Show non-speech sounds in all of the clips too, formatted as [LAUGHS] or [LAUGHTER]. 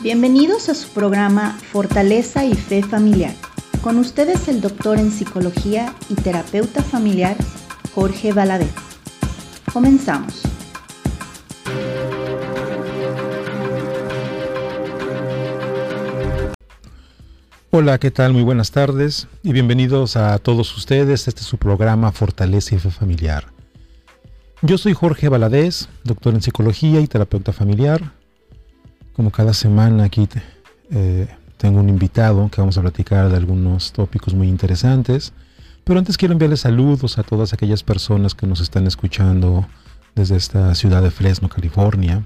Bienvenidos a su programa Fortaleza y Fe Familiar. Con ustedes el doctor en psicología y terapeuta familiar Jorge Valadez. Comenzamos. Hola, ¿qué tal? Muy buenas tardes y bienvenidos a todos ustedes. Este es su programa Fortaleza y Fe Familiar. Yo soy Jorge Valadez, doctor en psicología y terapeuta familiar. Como cada semana aquí eh, tengo un invitado que vamos a platicar de algunos tópicos muy interesantes. Pero antes quiero enviarles saludos a todas aquellas personas que nos están escuchando desde esta ciudad de Fresno, California.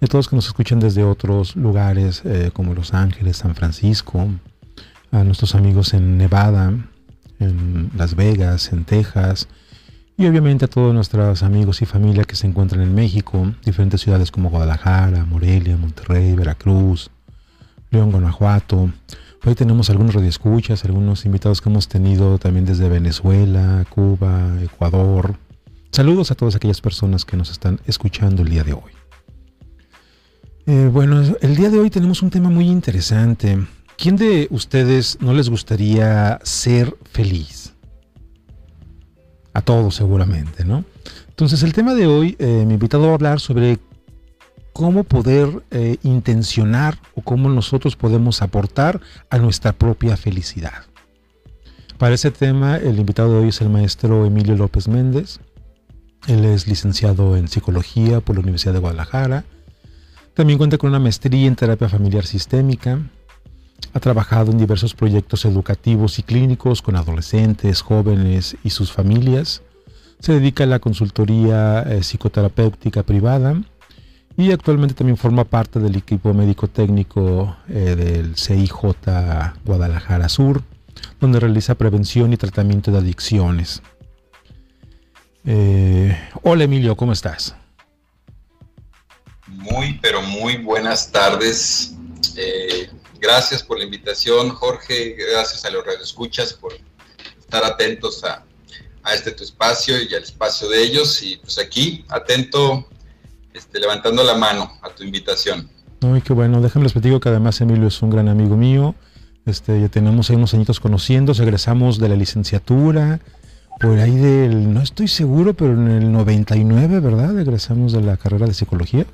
A todos que nos escuchan desde otros lugares eh, como Los Ángeles, San Francisco. A nuestros amigos en Nevada, en Las Vegas, en Texas. Y obviamente a todos nuestros amigos y familia que se encuentran en México, diferentes ciudades como Guadalajara, Morelia, Monterrey, Veracruz, León, Guanajuato. Hoy tenemos algunos radioescuchas, algunos invitados que hemos tenido también desde Venezuela, Cuba, Ecuador. Saludos a todas aquellas personas que nos están escuchando el día de hoy. Eh, bueno, el día de hoy tenemos un tema muy interesante. ¿Quién de ustedes no les gustaría ser feliz? A todos seguramente, ¿no? Entonces el tema de hoy, eh, mi invitado va a hablar sobre cómo poder eh, intencionar o cómo nosotros podemos aportar a nuestra propia felicidad. Para ese tema, el invitado de hoy es el maestro Emilio López Méndez. Él es licenciado en psicología por la Universidad de Guadalajara. También cuenta con una maestría en terapia familiar sistémica. Ha trabajado en diversos proyectos educativos y clínicos con adolescentes, jóvenes y sus familias. Se dedica a la consultoría eh, psicoterapéutica privada y actualmente también forma parte del equipo médico técnico eh, del CIJ Guadalajara Sur, donde realiza prevención y tratamiento de adicciones. Eh, hola Emilio, ¿cómo estás? Muy, pero muy buenas tardes. Gracias por la invitación, Jorge. Gracias a los radioescuchas por estar atentos a, este tu espacio y al espacio de ellos. Y pues aquí, atento este, levantando la mano a tu invitación. Ay, qué bueno. Déjame les platico que además Emilio es un gran amigo mío. Este, ya tenemos ahí unos añitos conociendo, egresamos de la licenciatura, por ahí del, no estoy seguro, pero en el 99, ¿verdad? Egresamos de la carrera de psicología.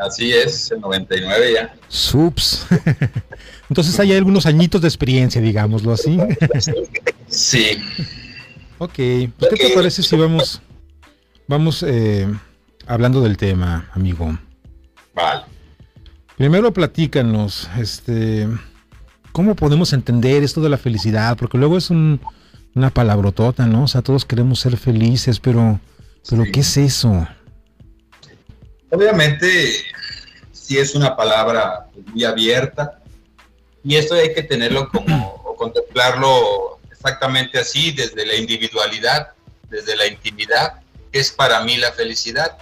Así es, el 99 ya. Sups. [LAUGHS] Entonces hay algunos añitos de experiencia, digámoslo así. [LAUGHS] sí. Ok, pues, ¿qué te parece si vamos, vamos eh, hablando del tema, amigo. Vale. Primero platícanos, este, ¿cómo podemos entender esto de la felicidad? Porque luego es una palabrotota, ¿no? O sea, todos queremos ser felices, pero, pero ¿qué es eso? Obviamente, sí es una palabra muy abierta y esto hay que tenerlo como, [CLEARS THROAT] o contemplarlo exactamente así, desde la individualidad, desde la intimidad es para mí la felicidad.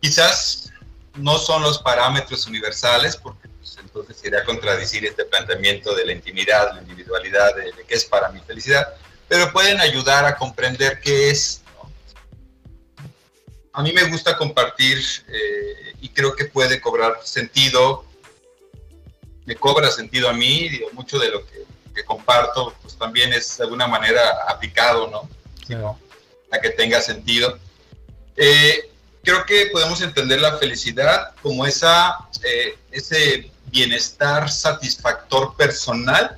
Quizás no son los parámetros universales, porque pues, entonces sería contradecir este planteamiento de la intimidad, la individualidad, de, qué es para mi felicidad, pero pueden ayudar a comprender qué es. A mí me gusta compartir eh, y creo que puede cobrar sentido, me cobra sentido a mí, digo, mucho de lo que, comparto pues también es de alguna manera aplicado, ¿no? que tenga sentido. Eh, creo que podemos entender la felicidad como esa, eh, ese bienestar satisfactor personal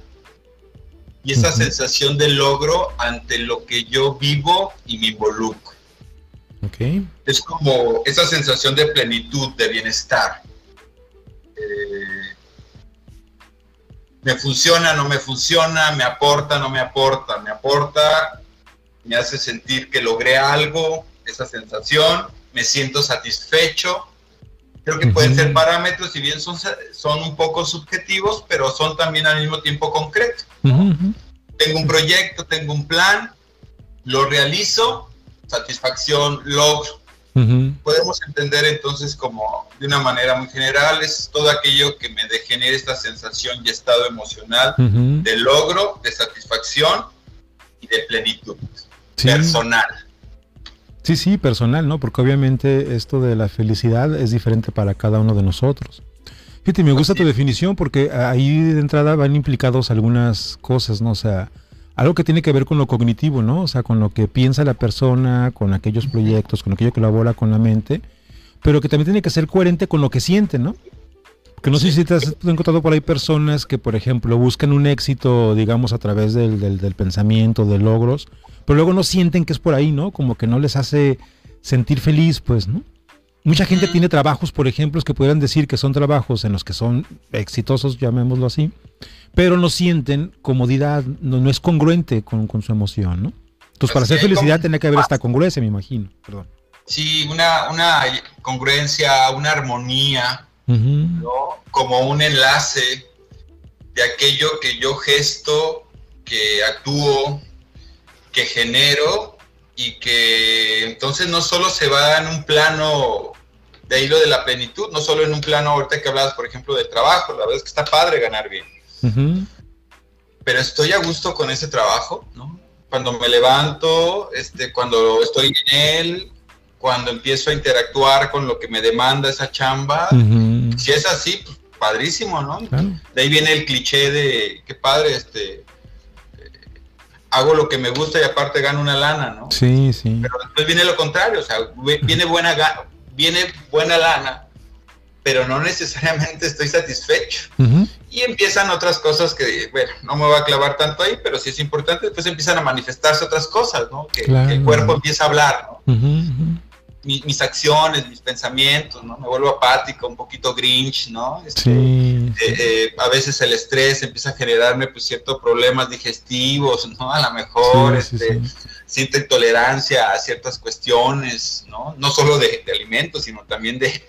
y esa sensación de logro ante lo que yo vivo y me involucro. Okay. Es como esa sensación de plenitud, de bienestar. Eh, me funciona, no me funciona, me aporta, no me aporta, me aporta, me hace sentir que logré algo, esa sensación, me siento satisfecho. Creo que pueden ser parámetros, si bien son, son un poco subjetivos, pero son también al mismo tiempo concretos. Tengo un proyecto, tengo un plan, lo realizo, satisfacción, logro. Podemos entender entonces como de una manera muy general, es todo aquello que me genere esta sensación y estado emocional de logro, de satisfacción y de plenitud personal. Sí, sí, personal, ¿no? Porque obviamente esto de la felicidad es diferente para cada uno de nosotros. Fíjate, me gusta tu definición porque ahí de entrada van implicados algunas cosas, ¿no? O sea, algo que tiene que ver con lo cognitivo, ¿no? O sea, con lo que piensa la persona, con aquellos proyectos, con aquello que elabora con la mente, pero que también tiene que ser coherente con lo que siente, ¿no? Que no sé si te has encontrado por ahí personas que, por ejemplo, buscan un éxito, digamos, a través del, del, pensamiento, de logros, pero luego no sienten que es por ahí, ¿no? Como que no les hace sentir feliz, pues, ¿no? Mucha gente tiene trabajos, por ejemplo, que pudieran decir que son trabajos en los que son exitosos, llamémoslo así, pero no sienten comodidad, no, es congruente con, su emoción, ¿no? Entonces, para hacer felicidad tiene que haber esta congruencia, me imagino. Perdón. Sí, una, una congruencia, una armonía, ¿no? como un enlace de aquello que yo gesto, que actúo, que genero y que entonces no solo se va en un plano de hilo de la plenitud, no solo en un plano ahorita que hablabas, por ejemplo, del trabajo, la verdad es que está padre ganar bien pero estoy a gusto con ese trabajo, ¿no? Cuando me levanto, este, cuando estoy en él, cuando empiezo a interactuar con lo que me demanda esa chamba, si es así, pues padrísimo, ¿no? De ahí viene el cliché de, qué padre, este, hago lo que me gusta y aparte gano una lana, ¿no? Sí, sí. Pero después viene lo contrario, o sea, viene buena, viene buena lana, pero no necesariamente estoy satisfecho. Y empiezan otras cosas que, bueno, no me voy a clavar tanto ahí, pero sí es importante, después empiezan a manifestarse otras cosas, ¿no? Que, el cuerpo empieza a hablar, ¿no? Mis acciones, mis pensamientos, ¿no? Me vuelvo apático, un poquito grinch, ¿no? Este, sí, eh, eh, a veces el estrés empieza a generarme pues ciertos problemas digestivos, ¿no? A lo mejor, este, siento intolerancia a ciertas cuestiones, ¿no? No solo de, alimentos, sino también de,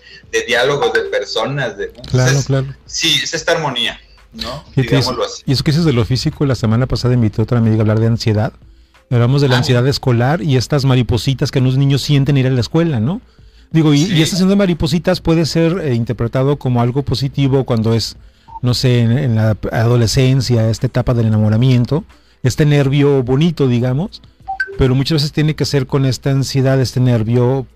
diálogos de personas. De, Claro, claro. Sí, es esta armonía, ¿no? Digámoslo así. Y eso que dices de lo físico, la semana pasada invité a otra amiga a hablar de ansiedad. Hablamos de la ah, ansiedad escolar y estas maripositas que los niños sienten ir a la escuela, ¿no? Digo, y, esta sensación de maripositas puede ser eh, interpretado como algo positivo cuando es, no sé, en, la adolescencia, esta etapa del enamoramiento, este nervio bonito, digamos, pero muchas veces tiene que ser con esta ansiedad, este nervio,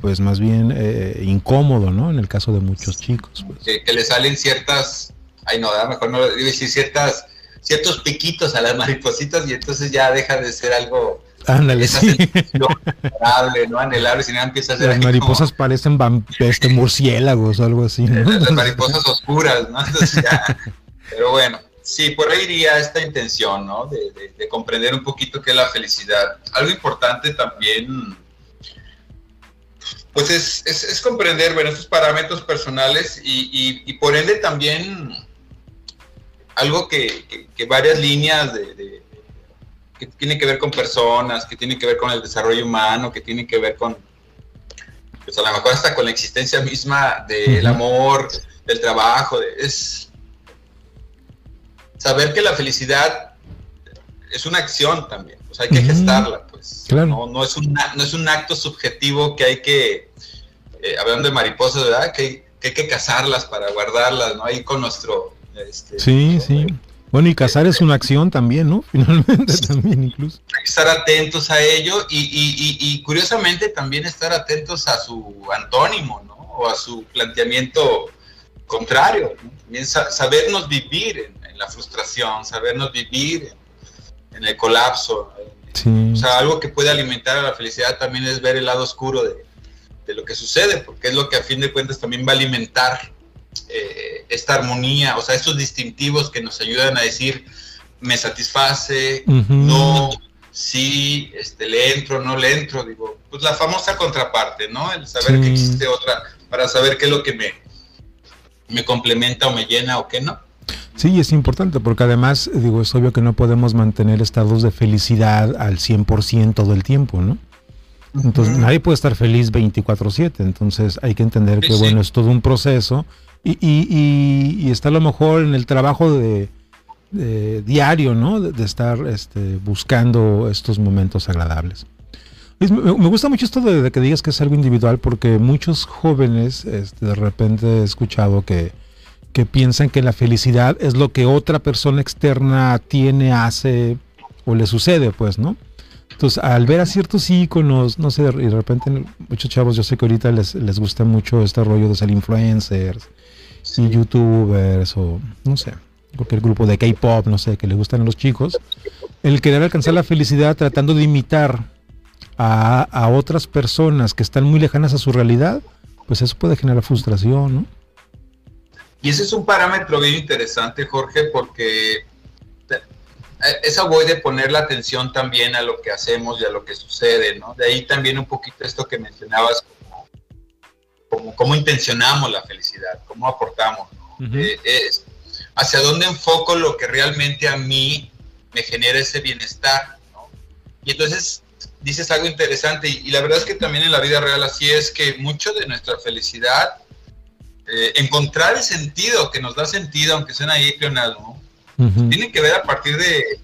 pues más bien eh, incómodo, ¿no? En el caso de muchos chicos. Pues. Que, le salen ciertas, ay no, mejor no decir ciertas ciertos piquitos a las maripositas y entonces ya deja de ser algo Ándale, sí. anhelable, ¿no? Anhelable, si no empieza a ser Las mariposas parecen este, murciélagos o algo así, Las mariposas oscuras, ¿no? Entonces ya, pero bueno, sí, por ahí iría esta intención, ¿no? De, comprender un poquito qué es la felicidad. Algo importante también, pues es, es, comprender, bueno, estos parámetros personales y, y por ende también algo que, varias líneas de, que tienen que ver con personas, que tienen que ver con el desarrollo humano, que tienen que ver con, pues a lo mejor hasta con la existencia misma del amor, del trabajo, es saber que la felicidad es una acción también, pues hay que gestarla, pues. No, es un, no es un acto subjetivo que hay que, eh, hablando de mariposas, ¿verdad? Que, que hay que cazarlas para guardarlas, ¿no? Ahí con nuestro este, sí, sí. Bueno, y cazar es una acción también, ¿no? [LAUGHS] Finalmente también incluso. Hay que estar atentos a ello y, curiosamente también estar atentos a su antónimo, ¿no? O a su planteamiento contrario. También sabernos vivir en, la frustración, sabernos vivir en, el colapso. O sea, algo que puede alimentar a la felicidad también es ver el lado oscuro de, de lo que sucede, porque es lo que a fin de cuentas también va a alimentar eh, esta armonía, o sea, estos distintivos que nos ayudan a decir, me satisface, no, sí, este, le entro, no le entro, digo, pues la famosa contraparte, ¿no? El saber que existe otra, para saber qué es lo que me, me complementa o me llena o qué no. Sí, es importante porque además, digo, es obvio que no podemos mantener estados de felicidad al 100% todo el tiempo, ¿no? Entonces, nadie puede estar feliz 24/7, entonces hay que entender que, bueno, es todo un proceso y, y, está a lo mejor en el trabajo de, diario, ¿no? De, estar este, buscando estos momentos agradables. Me, gusta mucho esto de, que digas que es algo individual porque muchos jóvenes este, de repente he escuchado que, que piensan que la felicidad es lo que otra persona externa tiene, hace o le sucede, pues, ¿no? Entonces, al ver a ciertos íconos, no sé, y de repente muchos chavos, yo sé que ahorita les, les gusta mucho este rollo de ser influencers youtubers o no sé, cualquier grupo de K-pop, no sé, que le gustan a los chicos, el querer alcanzar la felicidad tratando de imitar a, a otras personas que están muy lejanas a su realidad, pues eso puede generar frustración, ¿no? Y ese es un parámetro bien interesante, Jorge, porque esa voy de poner la atención también a lo que hacemos y a lo que sucede, ¿no? De ahí también un poquito esto que mencionabas, como, cómo intencionamos la felicidad, cómo aportamos, eh, es, hacia dónde enfoco lo que realmente a mí me genera ese bienestar, ¿no? Y entonces dices algo interesante y, y, la verdad es que también en la vida real así es que mucho de nuestra felicidad, eh, encontrar el sentido que nos da sentido, aunque suena ahí ¿no? Tiene que ver a partir de,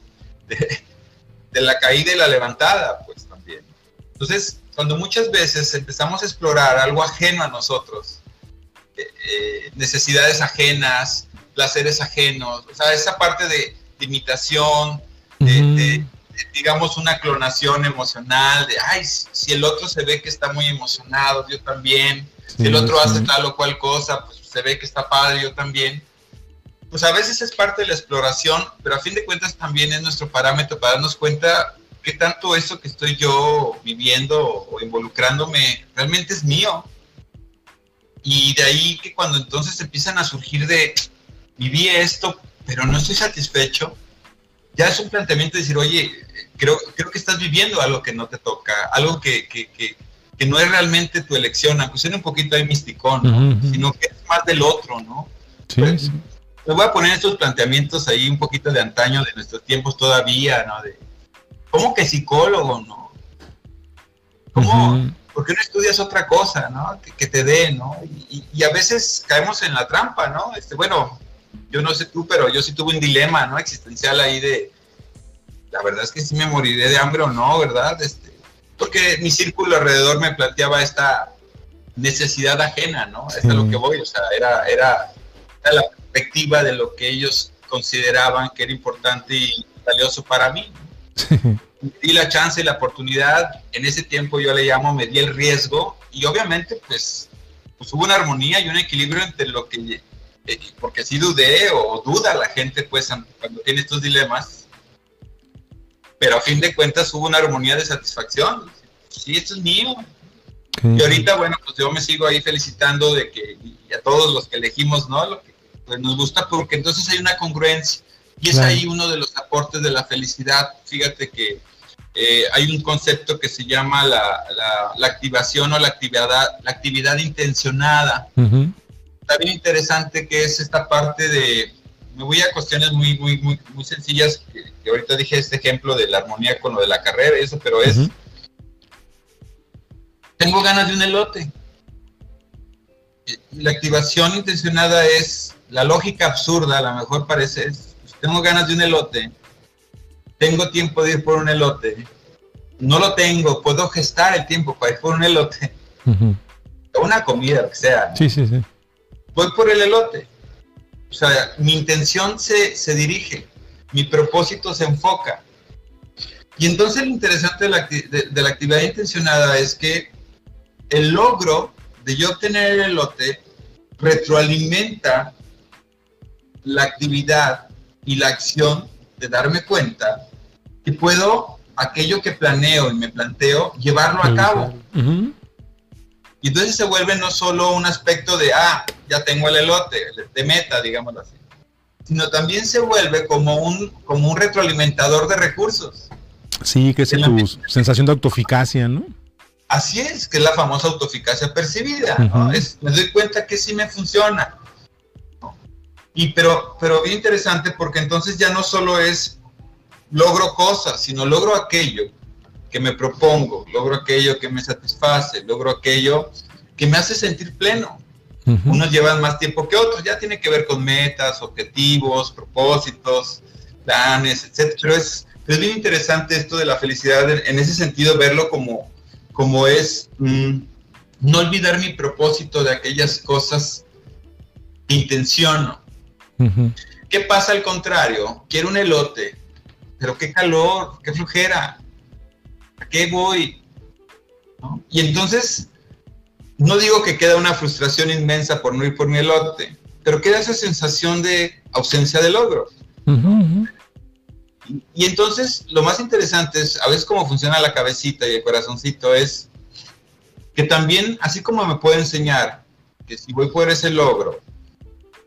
de, la caída y la levantada, pues también. Entonces, cuando muchas veces empezamos a explorar algo ajeno a nosotros, eh, eh, necesidades ajenas, placeres ajenos, o sea, esa parte de, imitación, de, digamos, una clonación emocional, de, ay, si el otro se ve que está muy emocionado, yo también, si el otro hace tal o cual cosa, pues se ve que está padre, yo también pues a veces es parte de la exploración, pero a fin de cuentas también es nuestro parámetro para darnos cuenta qué tanto eso que estoy yo viviendo o involucrándome realmente es mío. Y de ahí que cuando entonces empiezan a surgir de, viví esto, pero no estoy satisfecho, ya es un planteamiento de decir, oye, creo, creo que estás viviendo algo que no te toca, algo que, que, que, que no es realmente tu elección, aunque sea un poquito ahí misticón, ¿no? sino que es más del otro, ¿no? Sí, pues, sí me voy a poner estos planteamientos ahí un poquito de antaño, de nuestros tiempos todavía, ¿no? De, ¿Cómo que psicólogo, no? ¿Cómo? ¿Por qué no estudias otra cosa, no? Que, te dé, ¿no? Y, a veces caemos en la trampa, ¿no? Este, bueno, yo no sé tú, pero yo sí tuve un dilema, ¿no? Existencial ahí de, la verdad es que sí me moriré de hambre o no, ¿verdad? Este, porque mi círculo alrededor me planteaba esta necesidad ajena, ¿no? Es a lo que voy, o sea, era, era, era la perspectiva de lo que ellos consideraban que era importante y valioso para mí. Me [LAUGHS] di la chance y la oportunidad, en ese tiempo yo le llamo, me di el riesgo y obviamente pues, pues hubo una armonía y un equilibrio entre lo que, eh, porque si dudé o duda la gente pues cuando tiene estos dilemas, pero a fin de cuentas hubo una armonía de satisfacción. Sí, esto es mío. Y ahorita, bueno, pues yo me sigo ahí felicitando de que y a todos los que elegimos, ¿no? Lo que pues nos gusta porque entonces hay una congruencia y es ahí uno de los aportes de la felicidad. Fíjate que eh, hay un concepto que se llama la, la, activación o la actividad, la actividad intencionada. Está bien interesante que es esta parte de, me voy a cuestiones muy, muy, muy, muy sencillas, que, ahorita dije este ejemplo de la armonía con lo de la carrera eso, pero es, tengo ganas de un elote. La activación intencionada es la lógica absurda, a lo mejor parece, tengo ganas de un elote, tengo tiempo de ir por un elote, no lo tengo, puedo gestar el tiempo para ir por un elote, una comida, lo que sea. Sí, sí, sí. Voy por el elote. O sea, mi intención se, se dirige, mi propósito se enfoca. Y entonces lo interesante de la, de la actividad intencionada es que el logro de yo obtener el elote retroalimenta la actividad y la acción de darme cuenta que puedo aquello que planeo y me planteo llevarlo a cabo. Y entonces se vuelve no solo un aspecto de, ah, ya tengo el elote, de meta, digámoslo así, sino también se vuelve como un, como un retroalimentador de recursos. Sí, que es tu sensación de autoeficacia, ¿no? Así es, que es la famosa autoeficacia percibida. me doy cuenta que sí me funciona. Y pero, pero bien interesante porque entonces ya no solo es logro cosas, sino logro aquello que me propongo, logro aquello que me satisface, logro aquello que me hace sentir pleno. Unos llevan más tiempo que otros, ya tiene que ver con metas, objetivos, propósitos, planes, etc. Pero es, es bien interesante esto de la felicidad, en ese sentido, verlo como, como es mm, no olvidar mi propósito de aquellas cosas que intenciono ¿Qué pasa al contrario? Quiero un elote, pero qué calor, qué flujera, ¿a qué voy? Y entonces, no digo que queda una frustración inmensa por no ir por mi elote, pero queda esa sensación de ausencia de logro. Y, entonces lo más interesante es, a veces cómo funciona la cabecita y el corazoncito es que también, así como me puede enseñar que si voy por ese logro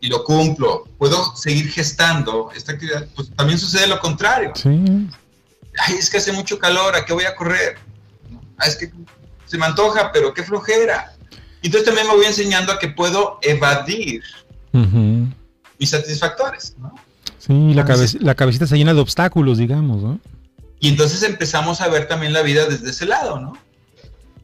y lo cumplo, puedo seguir gestando esta actividad, pues también sucede lo contrario. Sí. Ay, es que hace mucho calor, ¿a qué voy a correr? Ay, es que se me antoja, pero qué flojera. Entonces también me voy enseñando a que puedo evadir mis satisfactores, ¿no? Sí, la, la cabecita se llena de obstáculos, digamos, ¿no? Y entonces empezamos a ver también la vida desde ese lado, ¿no?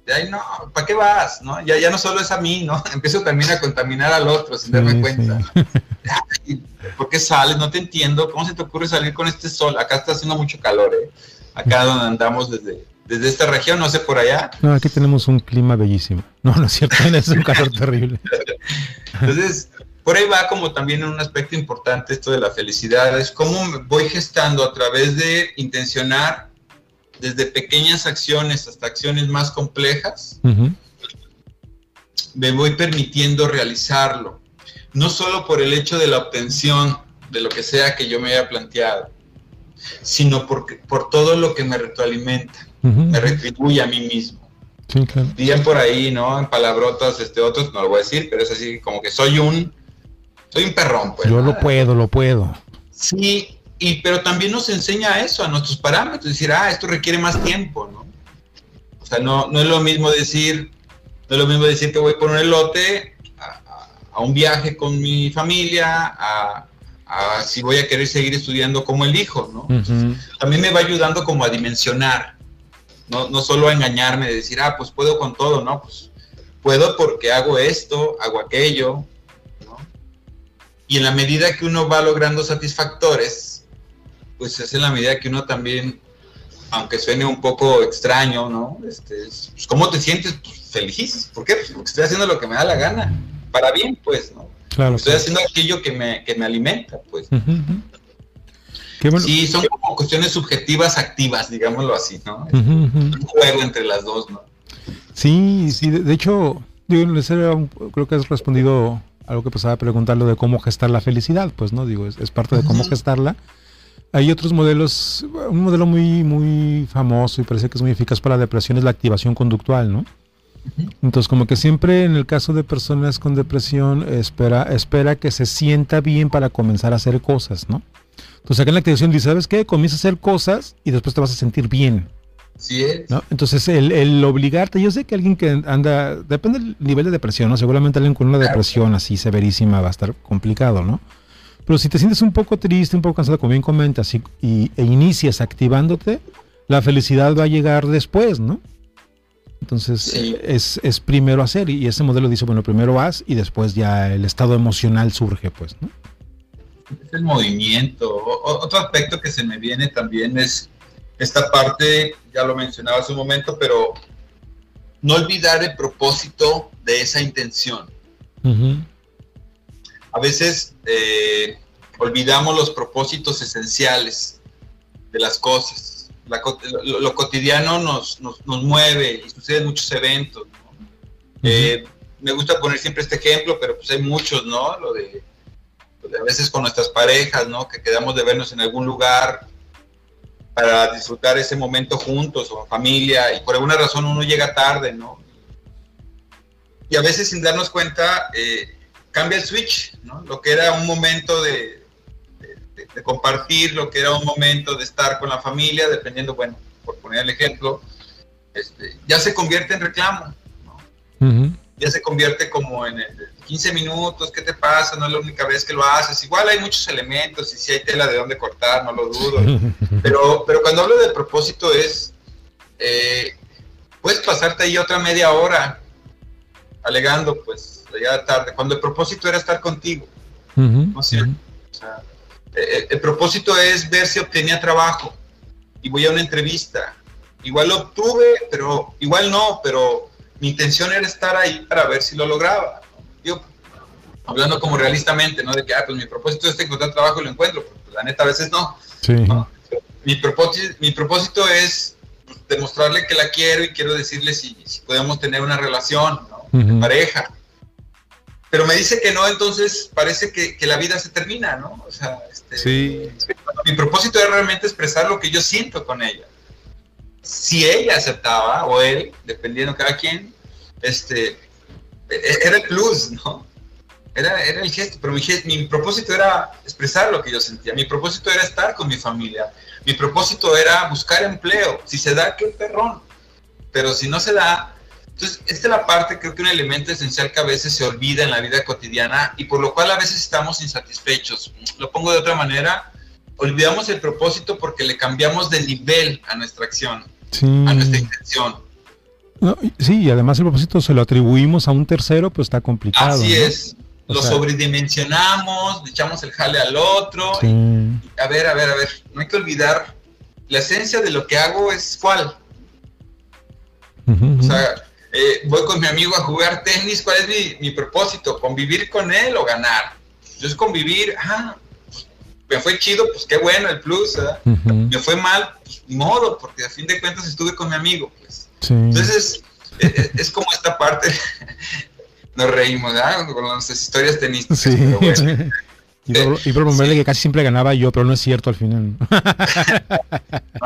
De ahí, no, ¿para qué vas? ¿no? Ya, ya no solo es a mí, ¿no? [LAUGHS] Empiezo también a contaminar al otro sin darme cuenta. [LAUGHS] ¿Por qué sales? No te entiendo. ¿Cómo se te ocurre salir con este sol? Acá está haciendo mucho calor, ¿eh? Acá donde andamos desde, desde esta región, no sé por allá. No, aquí tenemos un clima bellísimo. No, no es cierto, [LAUGHS] es un calor terrible. Entonces, por ahí va como también un aspecto importante esto de la felicidad, es cómo voy gestando a través de intencionar desde pequeñas acciones hasta acciones más complejas, me voy permitiendo realizarlo, no solo por el hecho de la obtención de lo que sea que yo me haya planteado, sino por, por todo lo que me retroalimenta, me retribuye a mí mismo. Sí, Bien por ahí, ¿no? En palabrotas, este, otros no lo voy a decir, pero es así como que soy un soy un perrón, pues. Yo lo puedo, lo puedo. Sí, y pero también nos enseña eso, a nuestros parámetros, decir, ah, esto requiere más tiempo, ¿no? O sea, no, no es lo mismo decir, no es lo mismo decir que voy por un elote a, un viaje con mi familia, a, si voy a querer seguir estudiando como el hijo, ¿no? También me va ayudando como a dimensionar, no, no solo a engañarme de decir, ah, pues puedo con todo, ¿no? Pues puedo porque hago esto, hago aquello, y en la medida que uno va logrando satisfactores, pues es en la medida que uno también, aunque suene un poco extraño, ¿no? Este, pues, ¿Cómo te sientes? Pues, feliz. ¿Por qué? Pues, porque estoy haciendo lo que me da la gana. Para bien, pues, ¿no? Claro, estoy haciendo aquello que me, que me alimenta, pues. Sí, son como cuestiones subjetivas activas, digámoslo así, ¿no? Un juego entre las dos, ¿no? Sí, sí, de, hecho, creo que has respondido algo que pasaba a preguntarlo de cómo gestar la felicidad, pues no, digo, es, parte de cómo gestarla. Hay otros modelos, un modelo muy, muy famoso y parece que es muy eficaz para la depresión es la activación conductual, ¿no? Entonces, como que siempre en el caso de personas con depresión, espera, espera que se sienta bien para comenzar a hacer cosas, ¿no? Entonces, acá en la activación dice, ¿sabes qué? Comienza a hacer cosas y después te vas a sentir bien. Sí es. Entonces, el, obligarte, yo sé que alguien que anda, depende del nivel de depresión, ¿no? Seguramente alguien con una depresión así severísima va a estar complicado, ¿no? Pero si te sientes un poco triste, un poco cansado, como bien comentas, y, e inicias activándote, la felicidad va a llegar después, ¿no? Entonces es, es, primero hacer y ese modelo dice, bueno, primero haz y después ya el estado emocional surge, pues, ¿no? Es el movimiento. otro aspecto que se me viene también es esta parte, ya lo mencionaba hace un momento, pero no olvidar el propósito de esa intención. A veces eh, olvidamos los propósitos esenciales de las cosas. lo, cotidiano nos, mueve y suceden muchos eventos. Eh, me gusta poner siempre este ejemplo, pero pues hay muchos, ¿no? Lo de, a veces con nuestras parejas, ¿no? Que quedamos de vernos en algún lugar para disfrutar ese momento juntos o en familia y por alguna razón uno llega tarde, ¿no? Y a veces sin darnos cuenta eh, cambia el switch, ¿no? Lo que era un momento de, compartir, lo que era un momento de estar con la familia, dependiendo, bueno, por poner el ejemplo, este, ya se convierte en reclamo, ¿no? Ya se convierte como en el, 15 minutos, ¿qué te pasa? No es la única vez que lo haces. Igual hay muchos elementos y si hay tela de dónde cortar, no lo dudo. [LAUGHS] Pero, pero cuando hablo de propósito es, eh, puedes pasarte ahí otra media hora alegando, pues, ya tarde, cuando el propósito era estar contigo. ¿no es cierto? Eh, el propósito es ver si obtenía trabajo y voy a una entrevista. Igual lo obtuve, pero igual no, pero mi intención era estar ahí para ver si lo lograba hablando como realistamente, ¿no? De que, ah, pues mi propósito es encontrar trabajo y lo encuentro, pues, la neta a veces no. Mi, propósito, mi propósito es demostrarle que la quiero y quiero decirle si, si podemos tener una relación, ¿no? De pareja. Pero me dice que no, entonces parece que, la vida se termina, ¿no? O sea, este, sí. mi propósito era realmente expresar lo que yo siento con ella. Si ella aceptaba, o él, dependiendo de cada quien, este, e, era el plus, ¿no? Era, era el gesto, pero mi, mi propósito era expresar lo que yo sentía, mi propósito era estar con mi familia, mi propósito era buscar empleo, si se da, qué perrón, pero si no se da, entonces, esta es la parte, creo que un elemento esencial que a veces se olvida en la vida cotidiana y por lo cual a veces estamos insatisfechos. Lo pongo de otra manera, olvidamos el propósito porque le cambiamos de nivel a nuestra acción, a nuestra intención. sí, y además el propósito se lo atribuimos a un tercero, pues está complicado. Así es. lo sobredimensionamos, le echamos el jale al otro. a ver, a ver, a ver, no hay que olvidar, la esencia de lo que hago es cuál. o sea, eh, voy con mi amigo a jugar tenis, ¿cuál es mi, propósito? ¿Convivir con él o ganar? Yo es convivir, ah, me fue chido, pues qué bueno el plus, me fue mal, pues ni modo, porque a fin de cuentas estuve con mi amigo, pues. Entonces, eh, eh, es, como esta parte, [LAUGHS] nos reímos, ¿verdad? Con las historias tenistas. Sí. [LAUGHS] Y por, y que casi siempre ganaba yo, pero no es cierto al final. no, [LAUGHS]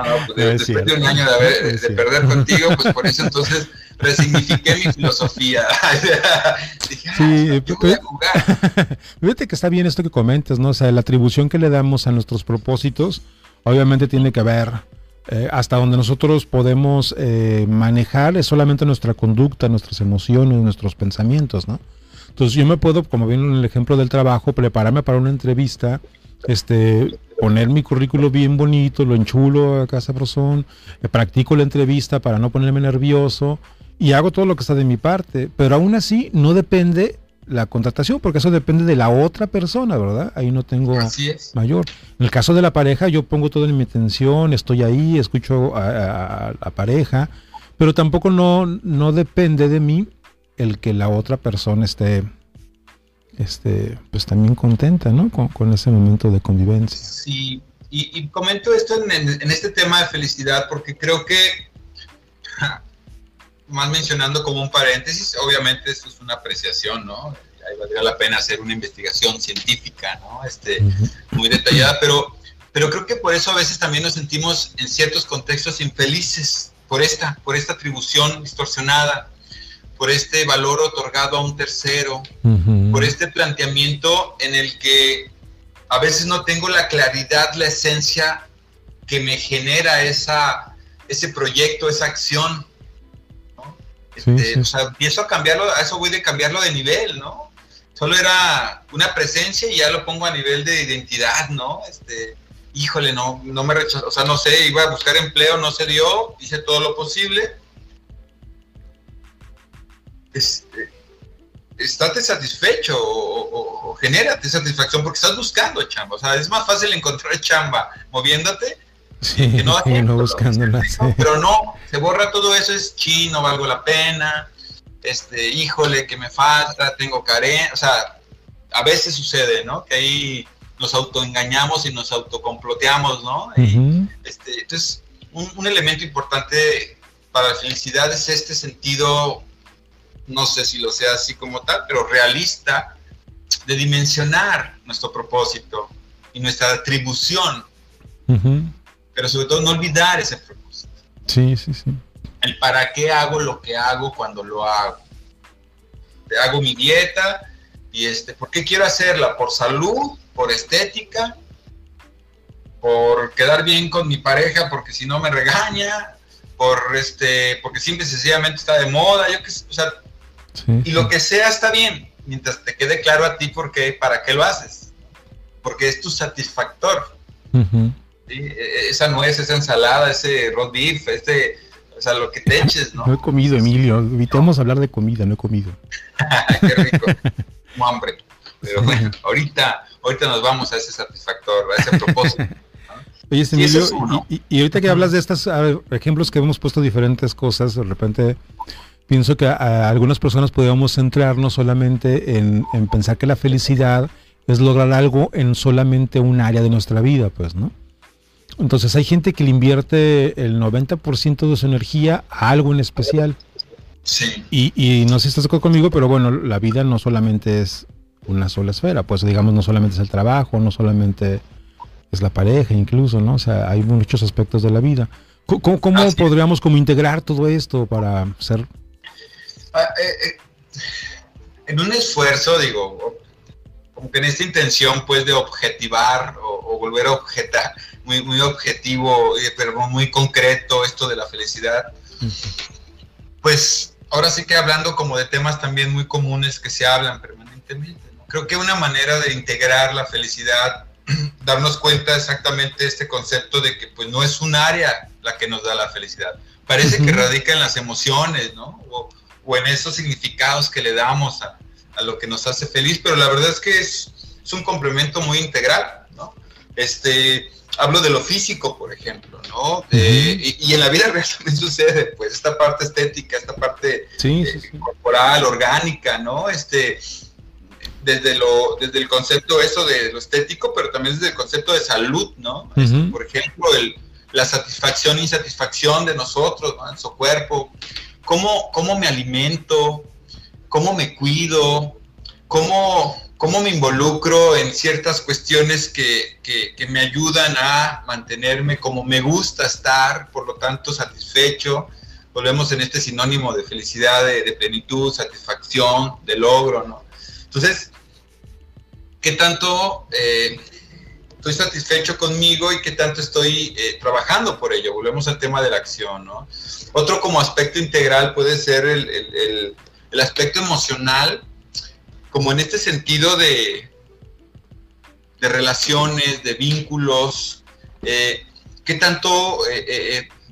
no, pues, después de un año de, de perder contigo, pues por eso entonces resignifiqué mi filosofía. [LAUGHS] Dije, sí, yo voy a jugar. [LAUGHS] Fíjate que está bien esto que comentas, ¿no? O sea, la atribución que le damos a nuestros propósitos, obviamente tiene que ver eh, hasta donde nosotros podemos eh, manejar es solamente nuestra conducta, nuestras emociones, nuestros pensamientos, ¿no? Entonces yo me puedo, como bien en el ejemplo del trabajo, prepararme para una entrevista, este, poner mi currículo bien bonito, lo enchulo a casa prosón, eh, practico la entrevista para no ponerme nervioso, y hago todo lo que está de mi parte, pero aún así no depende la contratación, porque eso depende de la otra persona, ¿verdad? Ahí no tengo mayor. En el caso de la pareja, yo pongo todo en mi atención, estoy ahí, escucho a, la pareja, pero tampoco no, no depende de mí el que la otra persona esté, este, pues también contenta, ¿no? Con, ese momento de convivencia. Sí, y, comento esto en este tema de felicidad, porque creo que más mencionando como un paréntesis, obviamente esto es una apreciación, ¿no? Ahí valdría la pena hacer una investigación científica, ¿no? Este, muy detallada, pero, pero creo que por eso a veces también nos sentimos en ciertos contextos infelices por esta, por esta atribución distorsionada, por este valor otorgado a un tercero, por este planteamiento en el que a veces no tengo la claridad, la esencia que me genera esa, ese proyecto, esa acción este, o sea, empiezo a cambiarlo, a eso voy de cambiarlo de nivel, ¿no? Solo era una presencia y ya lo pongo a nivel de identidad, ¿no? Este, híjole, no, no me rechazó, o sea, no sé, iba a buscar empleo, no se dio, hice todo lo posible. Este, estate satisfecho o, o, genérate satisfacción porque estás buscando chamba. O sea, es más fácil encontrar chamba moviéndote Sí, que no, [LAUGHS] Pero no, se borra todo eso, es chi, no valgo la pena, este, híjole, que me falta, tengo carencia, o sea, a veces sucede, ¿no? Que ahí nos autoengañamos y nos autocomploteamos, ¿no? este, entonces, un, un, elemento importante para la felicidad es este sentido, no sé si lo sea así como tal, pero realista, de dimensionar nuestro propósito y nuestra atribución pero sobre todo no olvidar ese propósito. Sí, sí, sí. El para qué hago lo que hago cuando lo hago. Te hago mi dieta y este, ¿por qué quiero hacerla? ¿Por salud? ¿Por estética? ¿Por quedar bien con mi pareja porque si no me regaña? ¿Por este, porque simple y sencillamente está de moda? Yo que, o sea, y lo que sea está bien, mientras te quede claro a ti por qué, para qué lo haces. Porque es tu satisfactor. E, e, esa nuez, esa ensalada, ese roast beef, este, o sea, lo que te eches, ¿no? No he comido, Emilio. Evitemos hablar de comida, no he comido. [LAUGHS] Qué rico. Como hambre. Pero bueno, ahorita, ahorita nos vamos a ese satisfactor, a ese propósito. [LAUGHS] Oye, Emilio, y, ahorita que hablas de estos ejemplos que hemos puesto diferentes cosas, de repente pienso que a, algunas personas podríamos centrarnos solamente en, en, pensar que la felicidad es lograr algo en solamente un área de nuestra vida, pues, ¿no? Entonces hay gente que le invierte el 90% de su energía a algo en especial. Sí. Y, y no sé si estás de acuerdo conmigo, pero bueno, la vida no solamente es una sola esfera, pues digamos, no solamente es el trabajo, no solamente es la pareja incluso, ¿no? O sea, hay muchos aspectos de la vida. ¿Cómo, podríamos como integrar todo esto para ser... Ah, eh, eh, en un esfuerzo, digo, como que en esta intención pues de objetivar o, volver a objetar, muy, muy objetivo, eh, pero muy concreto esto de la felicidad, pues ahora sí que hablando como de temas también muy comunes que se hablan permanentemente. Creo que una manera de integrar la felicidad, [CLEARS THROAT] darnos cuenta exactamente este concepto de que pues no es un área la que nos da la felicidad. Parece que radica en las emociones, ¿no? O, en esos significados que le damos a, lo que nos hace feliz, pero la verdad es que es, un complemento muy integral, ¿no? Este, hablo de lo físico, por ejemplo, ¿no? Eh, y, en la vida real también [LAUGHS] sucede, pues, esta parte estética, esta parte eh, corporal, orgánica, ¿no? Este, desde, lo, desde el concepto eso de lo estético, pero también desde el concepto de salud, ¿no? Este, por ejemplo, el, la satisfacción e insatisfacción de nosotros, ¿no? En su cuerpo, cómo, cómo me alimento, cómo me cuido, cómo, cómo me involucro en ciertas cuestiones que, que, me ayudan a mantenerme como me gusta estar, por lo tanto satisfecho. Volvemos en este sinónimo de felicidad, de, plenitud, satisfacción, de logro, ¿no? Entonces, ¿qué tanto eh, estoy satisfecho conmigo y qué tanto estoy eh, trabajando por ello? Volvemos al tema de la acción, ¿no? Otro como aspecto integral puede ser el, aspecto emocional, como en este sentido de, de relaciones, de vínculos, eh, qué tanto,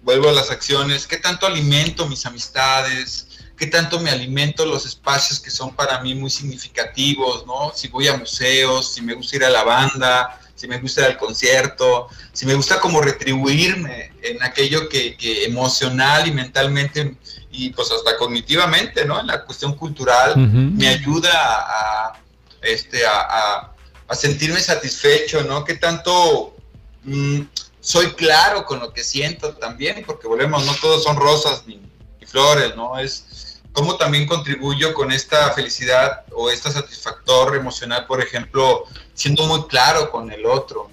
vuelvo a las acciones, qué tanto alimento mis amistades, qué tanto me alimento los espacios que son para mí muy significativos, ¿no? Si voy a museos, si me gusta ir a la banda, si me gusta ir al concierto, si me gusta como retribuirme en aquello que, emocional y mentalmente y pues hasta cognitivamente, ¿no? En la cuestión cultural me ayuda a, este, a, sentirme satisfecho, ¿no? Qué tanto mm, soy claro con lo que siento también, porque volvemos, no todos son rosas ni, ni flores, ¿no? Es, cómo también contribuyo con esta felicidad o esta satisfactor emocional, por ejemplo, siendo muy claro con el otro,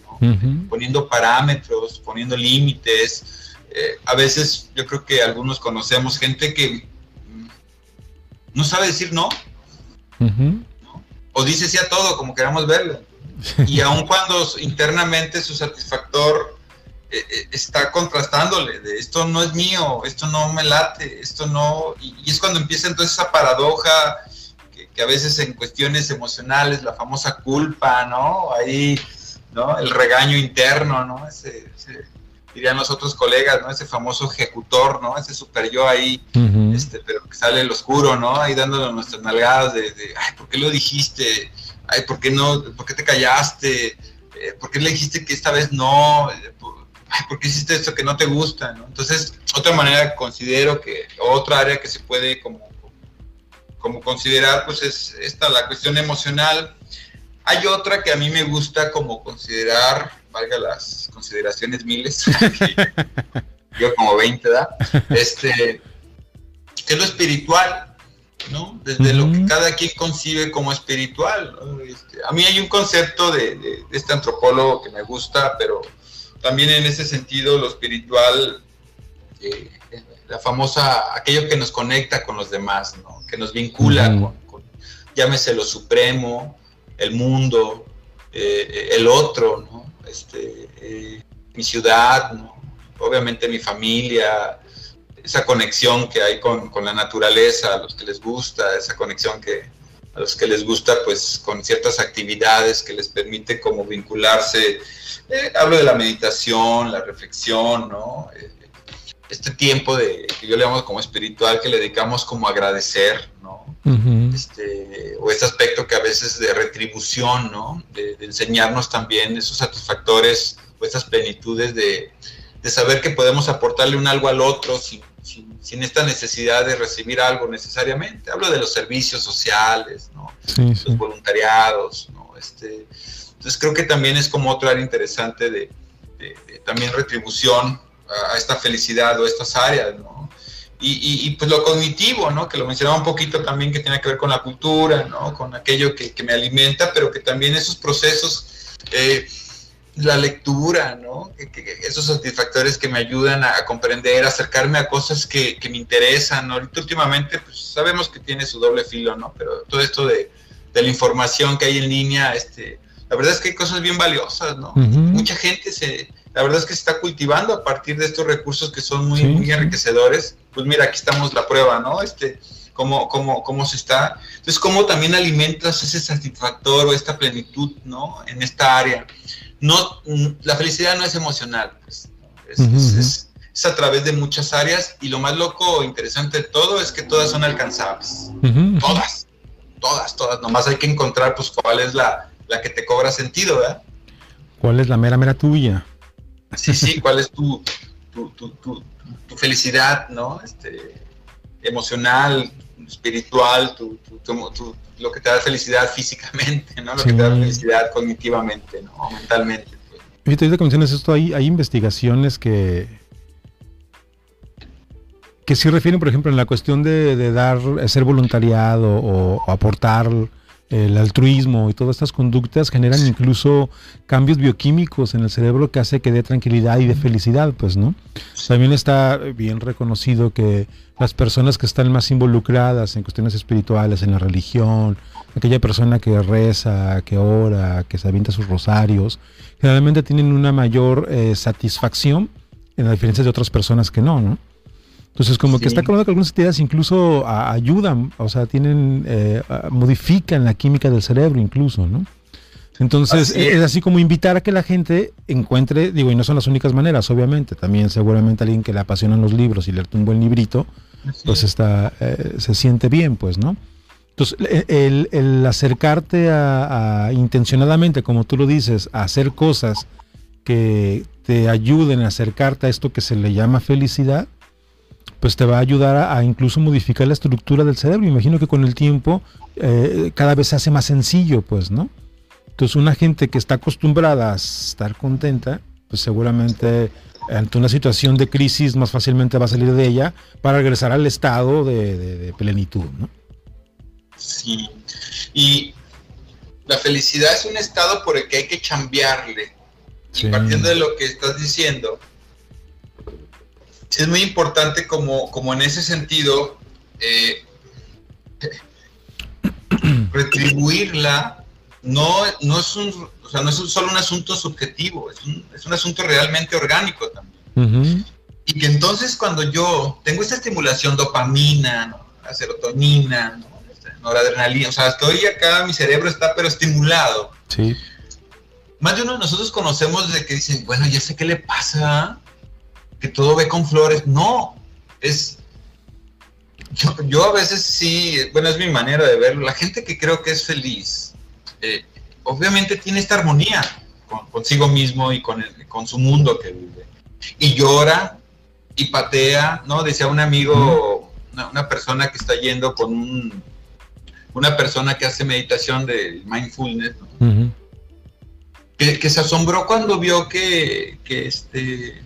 poniendo parámetros, poniendo límites. Eh, a veces yo creo que algunos conocemos gente que no sabe decir no, o dice sí a todo, como queramos verlo. Y aun cuando internamente su satisfactor eh, eh, está contrastándole de esto no es mío, esto no me late, esto no, y, es cuando empieza entonces esa paradoja que, a veces en cuestiones emocionales, la famosa culpa, ¿no? Ahí, ¿no? El regaño interno, ¿no? Ese, dirían los otros colegas, ¿no? Ese famoso ejecutor, ¿no? Ese super yo ahí, este, pero que sale el oscuro, ¿no? Ahí dándole nuestras nalgadas de, de, ay, ¿por qué lo dijiste? Ay, ¿por qué no? ¿Por qué te callaste? Eh, ¿Por qué le dijiste que esta vez no? ¿por qué hiciste esto que no te gusta? Entonces, otra manera considero que, otra área que se puede como, como considerar, pues es esta, la cuestión emocional. Hay otra que a mí me gusta como considerar, valga las consideraciones miles, [LAUGHS] yo como 20, ¿verdad? Este, que es lo espiritual, ¿no? Desde lo que cada quien concibe como espiritual. Este, a mí hay un concepto de, de, este antropólogo que me gusta, pero también en ese sentido lo espiritual, eh, la famosa, aquello que nos conecta con los demás, que nos vincula con, llámese lo supremo, el mundo, eh, el otro, este, mi ciudad, obviamente mi familia, esa conexión que hay con, con, la naturaleza, a los que les gusta, esa conexión que a los que les gusta, pues con ciertas actividades que les permite como vincularse eh, hablo de la meditación, la reflexión, ¿no? Eh, este tiempo de, que yo le llamo como espiritual, que le dedicamos como agradecer, ¿no? Este, o este aspecto que a veces de retribución, ¿no? De, enseñarnos también esos satisfactores o estas plenitudes de, de, saber que podemos aportarle un algo al otro sin, sin, esta necesidad de recibir algo necesariamente. Hablo de los servicios sociales, ¿no? Los voluntariados, ¿no? Este, entonces creo que también es como otra área interesante de, también retribución a, esta felicidad o estas áreas, ¿no? Y, pues lo cognitivo, ¿no? Que lo mencionaba un poquito también que tiene que ver con la cultura, ¿no? Con aquello que, me alimenta, pero que también esos procesos, eh, la lectura, ¿no? esos satisfactores que me ayudan a, comprender, acercarme a cosas que, me interesan. Ahorita últimamente, pues sabemos que tiene su doble filo, ¿no? Pero todo esto de, la información que hay en línea, este, la verdad es que hay cosas bien valiosas, ¿no? Mucha gente se, la verdad es que se está cultivando a partir de estos recursos que son muy, muy enriquecedores. Pues mira, aquí estamos la prueba, ¿no? Este, cómo, cómo, cómo se está. Entonces, cómo también alimentas ese satisfactor o esta plenitud, ¿no? En esta área. No, la felicidad no es emocional, pues, es, es, a través de muchas áreas y lo más loco o interesante de todo es que todas son alcanzables. Todas, todas, todas. Nomás hay que encontrar, pues, cuál es la, la que te cobra sentido, ¿verdad? ¿Cuál es la mera, mera tuya? Sí, sí, cuál es tu, tu, felicidad, ¿no? Este, emocional, espiritual, lo que te da felicidad físicamente, ¿no? Lo que te da felicidad cognitivamente, ¿no? Mentalmente. Pues. Fíjate, ahorita que mencionas esto, hay, hay investigaciones que, que sí refieren, por ejemplo, en la cuestión de, de dar, ser voluntariado o aportar el altruismo y todas estas conductas generan incluso cambios bioquímicos en el cerebro que hace que dé tranquilidad y de felicidad, pues, ¿no? También está bien reconocido que las personas que están más involucradas en cuestiones espirituales, en la religión, aquella persona que reza, que ora, que se avienta sus rosarios, generalmente tienen una mayor eh, satisfacción en la diferencia de otras personas que no, ¿no? Entonces, como que está claro que algunas actividades incluso ayudan, o sea, tienen, eh, modifican la química del cerebro incluso, ¿no? Entonces, es. así como invitar a que la gente encuentre, digo, y no son las únicas maneras, obviamente, también seguramente alguien que le apasionan los libros y leerte un buen librito, pues está, eh, se siente bien, pues, ¿no? Entonces, el, acercarte a, intencionadamente, como tú lo dices, a hacer cosas que te ayuden a acercarte a esto que se le llama felicidad, pues te va a ayudar a, incluso modificar la estructura del cerebro. Imagino que con el tiempo eh, cada vez se hace más sencillo, pues, ¿no? Entonces una gente que está acostumbrada a estar contenta, pues seguramente ante una situación de crisis más fácilmente va a salir de ella para regresar al estado de, plenitud, ¿no? Sí. Y la felicidad es un estado por el que hay que chambearle. Y partiendo de lo que estás diciendo, es muy importante como, como en ese sentido eh, [COUGHS] retribuirla no, no, es un, o sea, no es solo un asunto subjetivo, es un, es un asunto realmente orgánico también. Y que entonces cuando yo tengo esta estimulación dopamina, la serotonina, ¿no? Este, noradrenalina, o sea, estoy acá, mi cerebro está pero estimulado. Sí. Más de uno de nosotros conocemos de que dicen, bueno, ya sé qué le pasa, que todo ve con flores. No, es... Yo, a veces sí, bueno, es mi manera de verlo. La gente que creo que es feliz, eh, obviamente tiene esta armonía consigo mismo y con, con su mundo que vive. Y llora y patea, ¿no? Decía un amigo, una, persona que está yendo con un, una persona que hace meditación de mindfulness, que, que, se asombró cuando vio que, que este,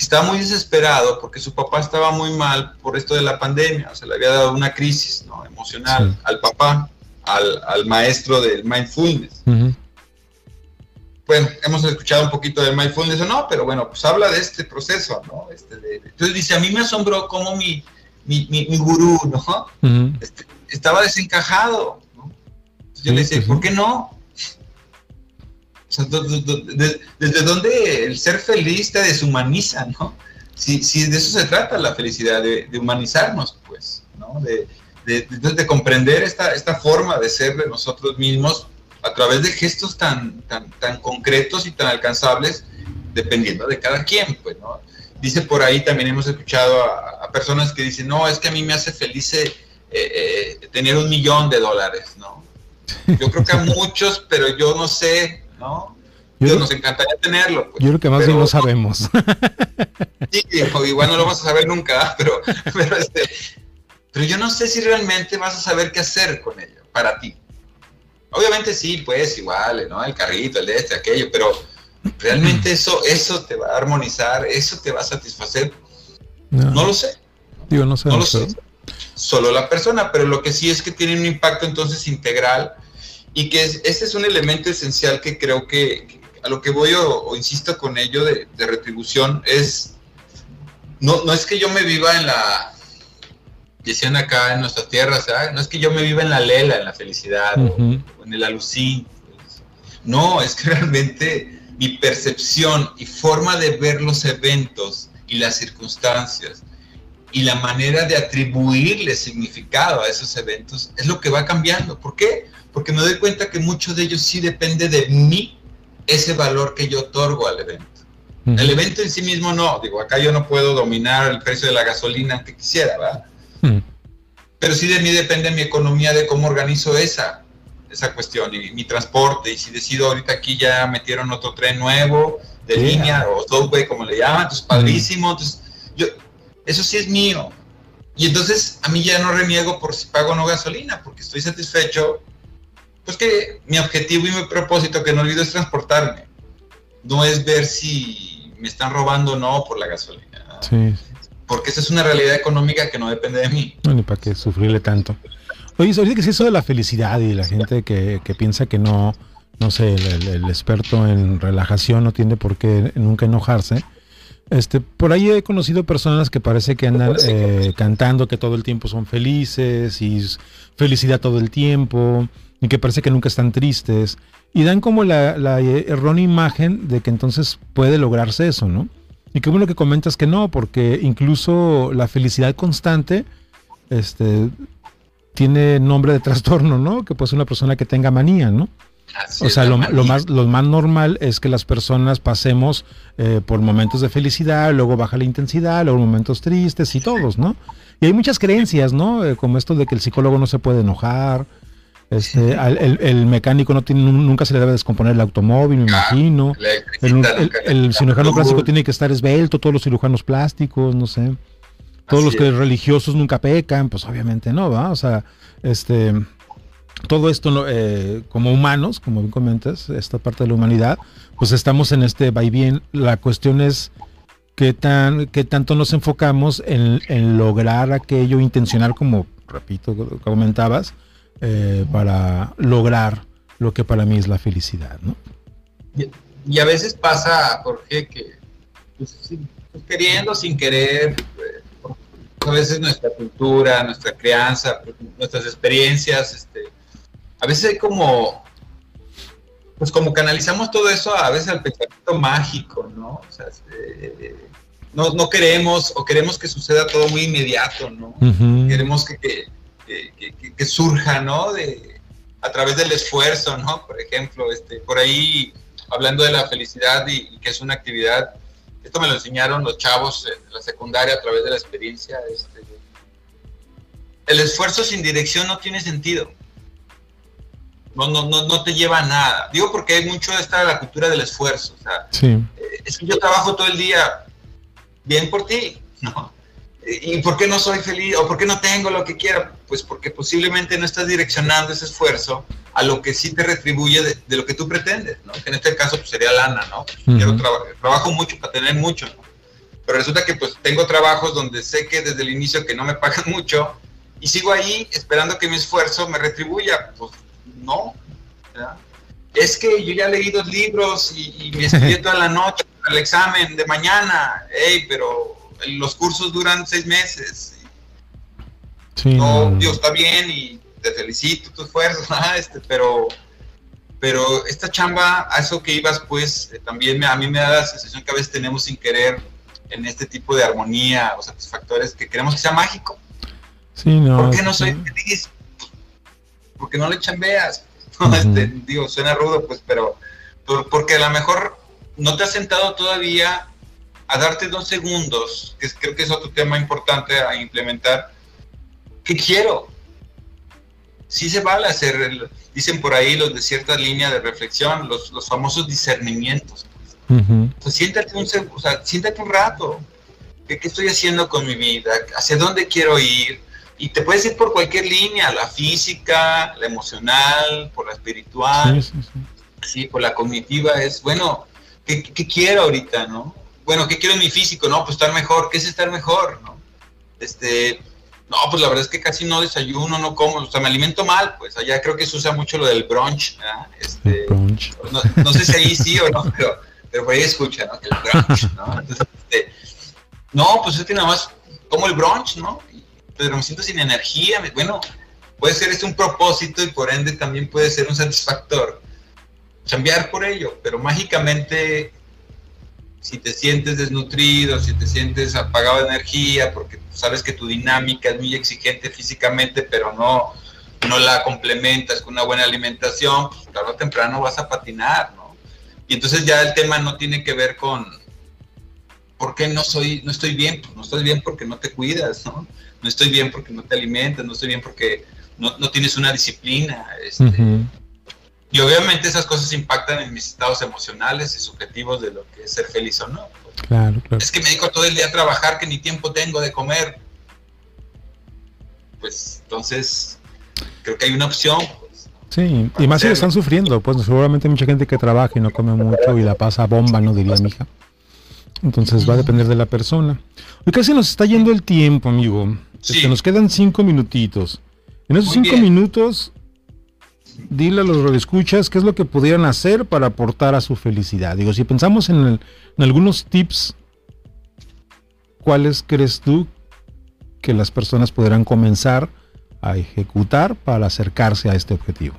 estaba muy desesperado porque su papá estaba muy mal por esto de la pandemia, o sea, le había dado una crisis ¿no? emocional al papá, al, maestro del mindfulness. Bueno, hemos escuchado un poquito del mindfulness o no, pero bueno, pues habla de este proceso, ¿no? Este entonces dice, a mí me asombró cómo mi, mi, mi, gurú, ¿no? Este, estaba desencajado, ¿no? yo le decía, ¿por qué no? Desde dónde el ser feliz te deshumaniza, ¿no? Si, de eso se trata la felicidad, de, humanizarnos, pues, ¿no? De, de, comprender esta, forma de ser de nosotros mismos a través de gestos tan concretos y tan alcanzables, dependiendo de cada quien, pues, ¿no? Dice por ahí, también hemos escuchado a, personas que dicen, no, es que a mí me hace feliz eh, eh, tener un millón de dólares, ¿no? Yo creo que a muchos, pero yo no sé ¿no? Yo, nos encantaría tenerlo. Pues, yo creo que más bien lo sabemos. [LAUGHS] Sí, igual no lo vamos a saber nunca, pero, [LAUGHS] pero, este, pero yo no sé si realmente vas a saber qué hacer con ello, para ti. Obviamente sí, pues igual, ¿no? El carrito, el de este, aquello, pero realmente [CLEARS THROAT] eso, eso te va a armonizar, eso te va a satisfacer. No, lo sé. Digo, no sé. No lo sé. Solo la persona, pero lo que sí es que tiene un impacto entonces integral y que es, ese es un elemento esencial que creo que, a lo que voy o, insisto con ello de, retribución es, no, no es que yo me viva en la, decían acá en nuestras tierras, no es que yo me viva en la lela, en la felicidad o, en el alucín, pues. no, es que [LAUGHS] realmente mi percepción y forma de ver los eventos y las circunstancias y la manera de atribuirle significado a esos eventos es lo que va cambiando. ¿Por qué? Porque me doy cuenta que mucho de ellos sí depende de mí, ese valor que yo otorgo al evento. El evento en sí mismo no, digo, acá yo no puedo dominar el precio de la gasolina que quisiera, ¿verdad? Pero sí de mí depende mi economía de cómo organizo esa, esa cuestión y mi transporte. Y si decido ahorita aquí ya metieron otro tren nuevo de línea o subway, como le llaman, entonces padrísimo. Entonces, yo, eso sí es mío. Y entonces a mí ya no reniego por si pago o no gasolina, porque estoy satisfecho. Pues que mi objetivo y mi propósito, que no olvido, es transportarme. No es ver si me están robando o no por la gasolina. Sí porque esa es una realidad económica que no depende de mí. No, ni para qué sufrirle tanto. Oye, ahorita que es eso de la felicidad y la gente que, piensa que no, no sé, el, experto en relajación no tiene por qué nunca enojarse. Este, por ahí he conocido personas que parece que andan eh, cantando que todo el tiempo son felices y felicidad todo el tiempo y que parece que nunca están tristes y dan como la, la errónea imagen de que entonces puede lograrse eso, ¿no? Y qué bueno que comentas que no, porque incluso la felicidad constante este, tiene nombre de trastorno, ¿no? Que puede ser una persona que tenga manía, ¿no? O sea, lo, más, lo más normal es que las personas pasemos eh, por momentos de felicidad, luego baja la intensidad, luego momentos tristes y todos, ¿no? Y hay muchas creencias, ¿no? Eh, como esto de que el psicólogo no se puede enojar, este, el, mecánico no tiene, nunca se le debe descomponer el automóvil, me imagino. El, cirujano clásico tiene que estar esbelto, todos los cirujanos plásticos, no sé. Todos los que religiosos nunca pecan, pues obviamente no, ¿va? O sea, este, todo esto eh, como humanos, como bien comentas, esta parte de la humanidad, pues estamos en este va y bien. La cuestión es qué tan, qué tanto nos enfocamos en, lograr aquello intencional, como repito, comentabas, eh, para lograr lo que para mí es la felicidad. ¿no? Y, a veces pasa, Jorge, que pues, pues, queriendo, sin querer, pues, a veces nuestra cultura, nuestra crianza, nuestras experiencias, este, a veces hay como, pues como canalizamos todo eso a veces al pensamiento mágico, ¿no? O sea, este, no, no, queremos o queremos que suceda todo muy inmediato, ¿no? Queremos que que, surja, ¿no? De, a través del esfuerzo, ¿no? Por ejemplo, este, por ahí, hablando de la felicidad y, que es una actividad, esto me lo enseñaron los chavos de la secundaria a través de la experiencia, este, el esfuerzo sin dirección no tiene sentido. No, no, no, no te lleva a nada. Digo porque hay mucho esta la cultura del esfuerzo. O sea, eh, es que yo trabajo todo el día bien por ti, [LAUGHS] ¿no? ¿Y por qué no soy feliz o por qué no tengo lo que quiero? Pues porque posiblemente no estás direccionando ese esfuerzo a lo que sí te retribuye de, lo que tú pretendes, ¿no? Que en este caso pues, sería lana, ¿no? Quiero trabajo mucho para tener mucho, ¿no? Pero resulta que pues tengo trabajos donde sé que desde el inicio que no me pagan [LAUGHS] mucho y sigo ahí esperando que mi esfuerzo me retribuya. Pues no. Es que yo ya leí dos libros y, y me estudié [LAUGHS] toda la noche para el examen de mañana. Ey, pero los cursos duran seis meses. no, Dios, está bien y te felicito tu esfuerzo, [LAUGHS] este, pero, pero esta chamba, a eso que ibas, pues eh, también a mí me da la sensación que a veces tenemos sin querer en este tipo de armonía o satisfactores que queremos que sea mágico. Sí, no, ¿Por qué no soy feliz? Porque no le chambeas. [LAUGHS] este, digo, suena rudo, pues, pero porque a lo mejor no te has sentado todavía a darte dos segundos, que creo que es otro tema importante a implementar. ¿Qué quiero? Sí se vale hacer, dicen por ahí los de cierta línea de reflexión, los, los famosos discernimientos. siéntate, un, o sea, siéntate un rato. ¿Qué, ¿Qué, estoy haciendo con mi vida? ¿Hacia dónde quiero ir? Y te puedes ir por cualquier línea, la física, la emocional, por la espiritual, sí, por la cognitiva. Es, bueno, ¿qué, ¿qué, quiero ahorita, no? bueno, ¿qué quiero en mi físico? No, pues estar mejor. ¿Qué es estar mejor? ¿no? Este, no, pues la verdad es que casi no desayuno, no como, o sea, me alimento mal, pues allá creo que se usa mucho lo del brunch, este, brunch. No, sé si ahí sí o no, pero, pero por ahí escucha, ¿no? El brunch, ¿no? Entonces, este, no, pues es que nada más como el brunch, ¿no? Pero me siento sin energía, bueno, puede ser este un propósito y por ende también puede ser un satisfactor. Cambiar por ello, pero mágicamente si te sientes desnutrido, si te sientes apagado de energía, porque sabes que tu dinámica es muy exigente físicamente, pero no, no la complementas con una buena alimentación, pues tarde o temprano vas a patinar, ¿no? Y entonces ya el tema no tiene que ver con por qué no soy, no estoy bien, pues no estoy bien porque no te cuidas, ¿no? No estoy bien porque no te alimentas, no estoy bien porque no, tienes una disciplina. Este, y obviamente esas cosas impactan en mis estados emocionales y subjetivos de lo que es ser feliz o no. Claro, claro. Es que me dedico todo el día a trabajar que ni tiempo tengo de comer. Pues entonces creo que hay una opción. Pues, sí, y más si lo están sufriendo, pues seguramente hay mucha gente que trabaja y no come mucho y la pasa bomba, no diría mi hija. Entonces va a depender de la persona. Hoy casi nos está yendo el tiempo, amigo. Sí. nos quedan cinco minutitos. En esos cinco minutos, dile a los escuchas qué es lo que pudieran hacer para aportar a su felicidad. Digo, si pensamos en, algunos tips, ¿cuáles crees tú que las personas podrán comenzar a ejecutar para acercarse a este objetivo?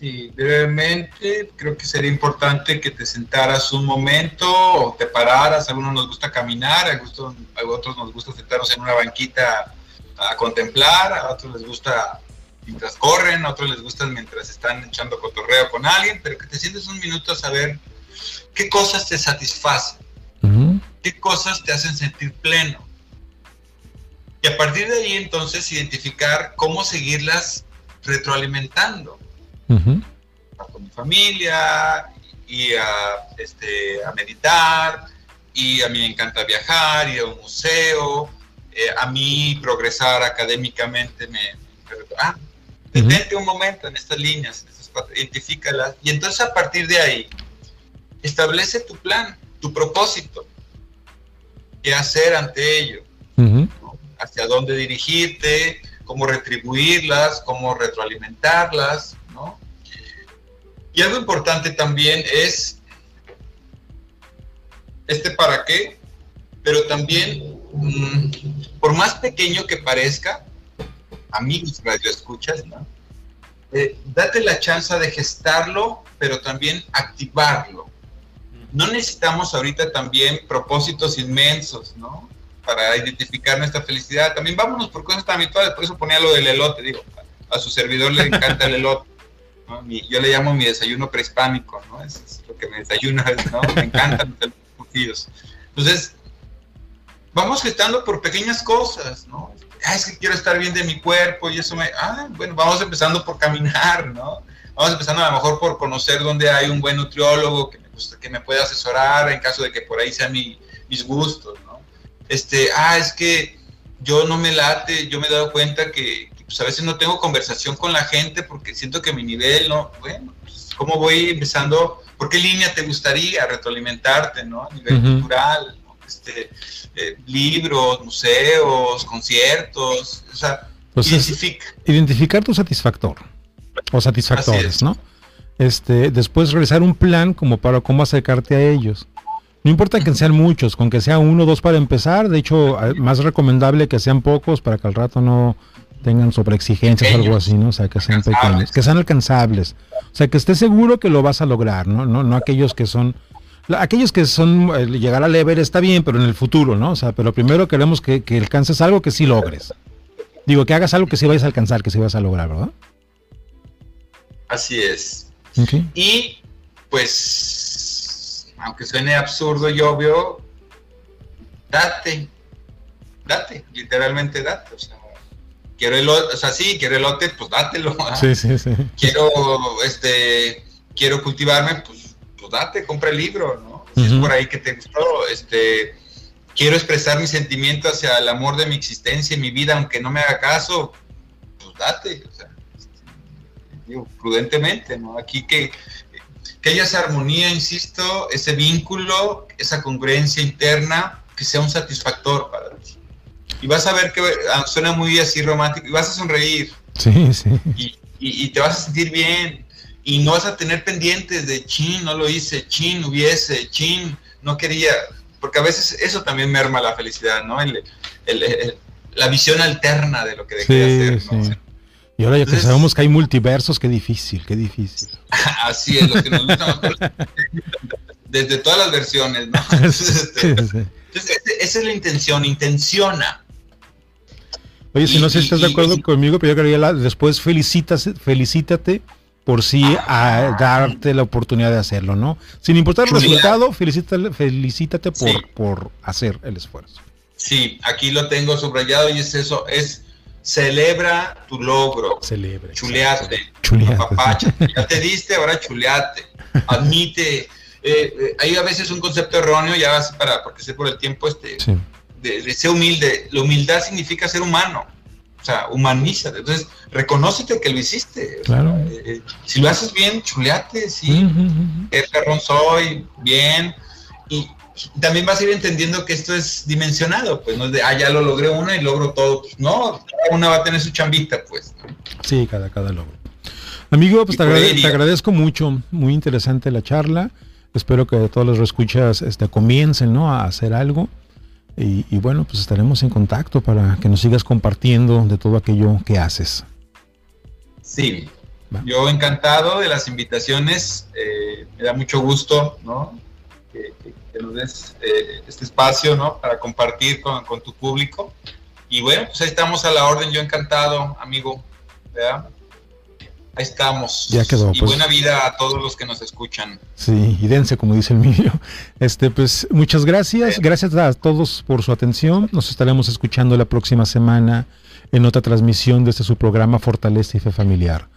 Sí, brevemente, creo que sería importante que te sentaras un momento o te pararas. A algunos nos gusta caminar, a, a otros nos gusta sentarnos en una banquita a contemplar, a otros les gusta mientras corren, a otros les gustan mientras están echando cotorreo con alguien, pero que te sientes un minuto a saber qué cosas te satisfacen, qué cosas te hacen sentir pleno. Y a partir de ahí entonces identificar cómo seguirlas retroalimentando. Con mi familia y a, este, a meditar, y a mí me encanta viajar, ir a un museo, eh, a mí progresar académicamente me... ah, detente un momento en estas líneas, identifícalas. Y entonces a partir de ahí establece tu plan, tu propósito, qué hacer ante ello, hacia dónde dirigirte, cómo retribuirlas, cómo retroalimentarlas. Y algo importante también es este para qué, pero también, mm, por más pequeño que parezca, amigos radioescuchas, ¿no? Eh, date la chance de gestarlo, pero también activarlo. No necesitamos ahorita también propósitos inmensos, ¿no? Para identificar nuestra felicidad. También vámonos por cosas tan habituales, por eso ponía lo del elote, digo, a su servidor le encanta el elote. Yo le llamo mi desayuno prehispánico, ¿no? Es, lo que me desayuna, ¿no? Me encantan los elotes Entonces, vamos gestando por pequeñas cosas, ¿no? Ah, es que quiero estar bien de mi cuerpo y eso me... Ah, bueno, vamos empezando por caminar, ¿no? Vamos empezando a lo mejor por conocer dónde hay un buen nutriólogo que me, que me pueda asesorar en caso de que por ahí sean mis gustos, ¿no? Este, ah, es que yo no me late, yo me he dado cuenta que, pues, a veces no tengo conversación con la gente porque siento que mi nivel, ¿no? Bueno, pues, ¿cómo voy empezando? ¿Por qué línea te gustaría retroalimentarte, ¿no? A nivel cultural, ¿no? Este, eh, libros, museos, conciertos, o sea, identificar tu satisfactor o satisfactores, ¿no? Este, después realizar un plan como para cómo acercarte a ellos. No importa que sean muchos, con que sea uno o dos para empezar, de hecho, más recomendable que sean pocos para que al rato no tengan sobreexigencias o algo así, ¿no? O sea, que sean pequeños, que sean alcanzables. O sea, que estés seguro que lo vas a lograr, ¿no? No, no aquellos que son aquellos que son eh, llegar al Ever está bien, pero en el futuro, ¿no? O sea, pero primero queremos que, alcances algo que sí logres. Digo, que hagas algo que sí vayas a alcanzar, que sí vas a lograr, ¿verdad? Así es. Y pues, aunque suene absurdo y obvio, date, date, literalmente date. O sea, quiero elote, o sea, sí, quiero elote, pues dátelo. Sí, sí, sí. Quiero, este, quiero cultivarme, pues pues date, compra el libro, ¿no? Si es por ahí que te gustó, este, quiero expresar mi sentimiento hacia el amor de mi existencia y mi vida, aunque no me haga caso, pues date, o sea, digo, prudentemente, ¿no? Aquí que, que haya esa armonía, insisto, ese vínculo, esa congruencia interna, que sea un satisfactor para. Y vas a ver que ah, suena muy así romántico y vas a sonreír. Sí, sí. Y, y, te vas a sentir bien y no vas a tener pendientes de chin, no lo hice, chin, hubiese, chin, no quería, porque a veces eso también merma la felicidad, ¿no? El, la visión alterna de lo que dejé de hacer, ¿no? Y ahora ya que sabemos que hay multiversos, qué difícil, qué difícil. [LAUGHS] Así es, lo que nos gusta desde todas las versiones, ¿no? [LAUGHS] Entonces, este, esa es la intención, intenciona. Oye, si no sé si estás de acuerdo conmigo, pero yo quería después felicitas, felicítate por sí a darte la oportunidad de hacerlo, ¿no? Sin importar el resultado, felicítate, felicítate por, por hacer el esfuerzo. Sí, aquí lo tengo subrayado y es eso, es celebra tu logro. Celebre. Chuleate. Chuleate. Ya te diste, ahora chuleate. Admite. Eh, eh, hay a veces un concepto erróneo, ya vas para, porque sé por el tiempo, este, de, ser humilde. La humildad significa ser humano. O sea, humanízate. Entonces, reconócete que lo hiciste. Claro. Eh, si lo haces bien, chuleate, sí. Uh perrón soy, bien. Y también vas a ir entendiendo que esto es dimensionado, pues no es de, ah, ya lo logré una y logro todo. Pues, no, cada una va a tener su chambita, pues. Sí, cada, cada logro. Amigo, pues te, agradezco mucho, muy interesante la charla. Espero que todos los escuchas este, comiencen ¿no? a hacer algo. Y, bueno, pues estaremos en contacto para que nos sigas compartiendo de todo aquello que haces. Sí, yo encantado de las invitaciones, eh, me da mucho gusto, ¿no? Que, nos des eh, este espacio, ¿no? Para compartir con, con, tu público. Y bueno, pues ahí estamos a la orden, yo encantado, amigo, ¿verdad? Ahí estamos. Ya quedó. Y pues. buena vida a todos los que nos escuchan. Sí, y dense, como dice el mío. Este, pues muchas gracias. Gracias a todos por su atención. Nos estaremos escuchando la próxima semana en otra transmisión desde su programa Fortaleza y Fe Familiar.